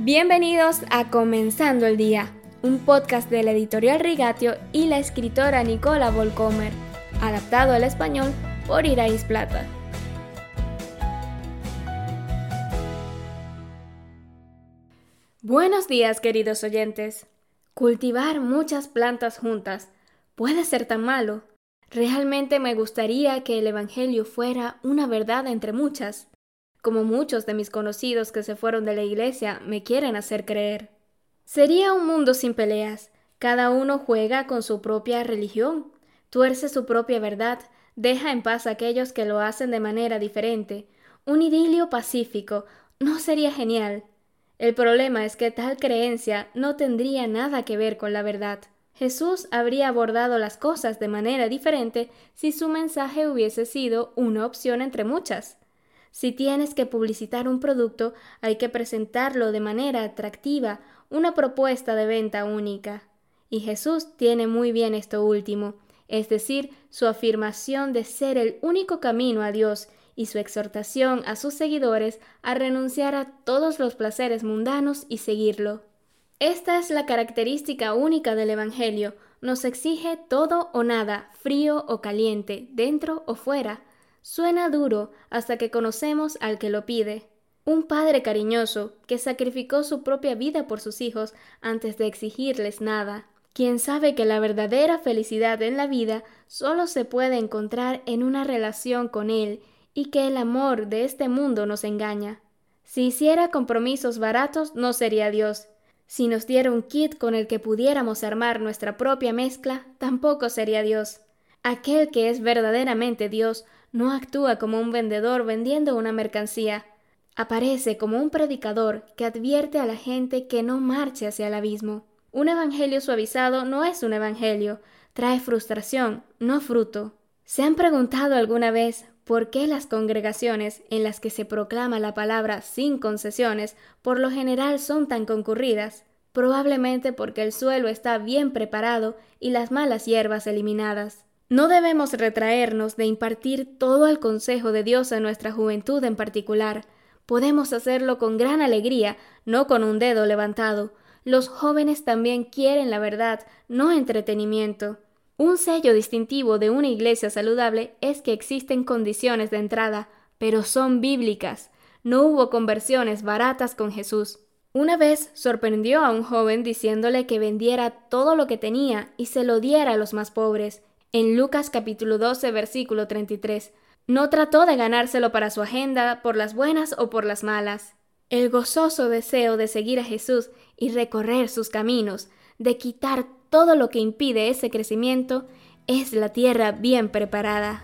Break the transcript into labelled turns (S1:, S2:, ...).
S1: Bienvenidos a Comenzando el Día, un podcast de la editorial Rigatio y la escritora Nicola Volcomer, adaptado al español por Irais Plata. Buenos días, queridos oyentes. Cultivar muchas plantas juntas puede ser tan malo. Realmente me gustaría que el Evangelio fuera una verdad entre muchas como muchos de mis conocidos que se fueron de la iglesia me quieren hacer creer. Sería un mundo sin peleas. Cada uno juega con su propia religión, tuerce su propia verdad, deja en paz a aquellos que lo hacen de manera diferente. Un idilio pacífico no sería genial. El problema es que tal creencia no tendría nada que ver con la verdad. Jesús habría abordado las cosas de manera diferente si su mensaje hubiese sido una opción entre muchas. Si tienes que publicitar un producto, hay que presentarlo de manera atractiva, una propuesta de venta única. Y Jesús tiene muy bien esto último, es decir, su afirmación de ser el único camino a Dios y su exhortación a sus seguidores a renunciar a todos los placeres mundanos y seguirlo. Esta es la característica única del Evangelio, nos exige todo o nada, frío o caliente, dentro o fuera, Suena duro hasta que conocemos al que lo pide. Un padre cariñoso que sacrificó su propia vida por sus hijos antes de exigirles nada. Quien sabe que la verdadera felicidad en la vida solo se puede encontrar en una relación con Él y que el amor de este mundo nos engaña. Si hiciera compromisos baratos no sería Dios. Si nos diera un kit con el que pudiéramos armar nuestra propia mezcla, tampoco sería Dios. Aquel que es verdaderamente Dios no actúa como un vendedor vendiendo una mercancía. Aparece como un predicador que advierte a la gente que no marche hacia el abismo. Un evangelio suavizado no es un evangelio, trae frustración, no fruto. ¿Se han preguntado alguna vez por qué las congregaciones en las que se proclama la palabra sin concesiones por lo general son tan concurridas? Probablemente porque el suelo está bien preparado y las malas hierbas eliminadas. No debemos retraernos de impartir todo el consejo de Dios a nuestra juventud en particular. Podemos hacerlo con gran alegría, no con un dedo levantado. Los jóvenes también quieren la verdad, no entretenimiento. Un sello distintivo de una iglesia saludable es que existen condiciones de entrada, pero son bíblicas. No hubo conversiones baratas con Jesús. Una vez sorprendió a un joven diciéndole que vendiera todo lo que tenía y se lo diera a los más pobres en Lucas capítulo 12 versículo 33. No trató de ganárselo para su agenda por las buenas o por las malas. El gozoso deseo de seguir a Jesús y recorrer sus caminos, de quitar todo lo que impide ese crecimiento, es la tierra bien preparada.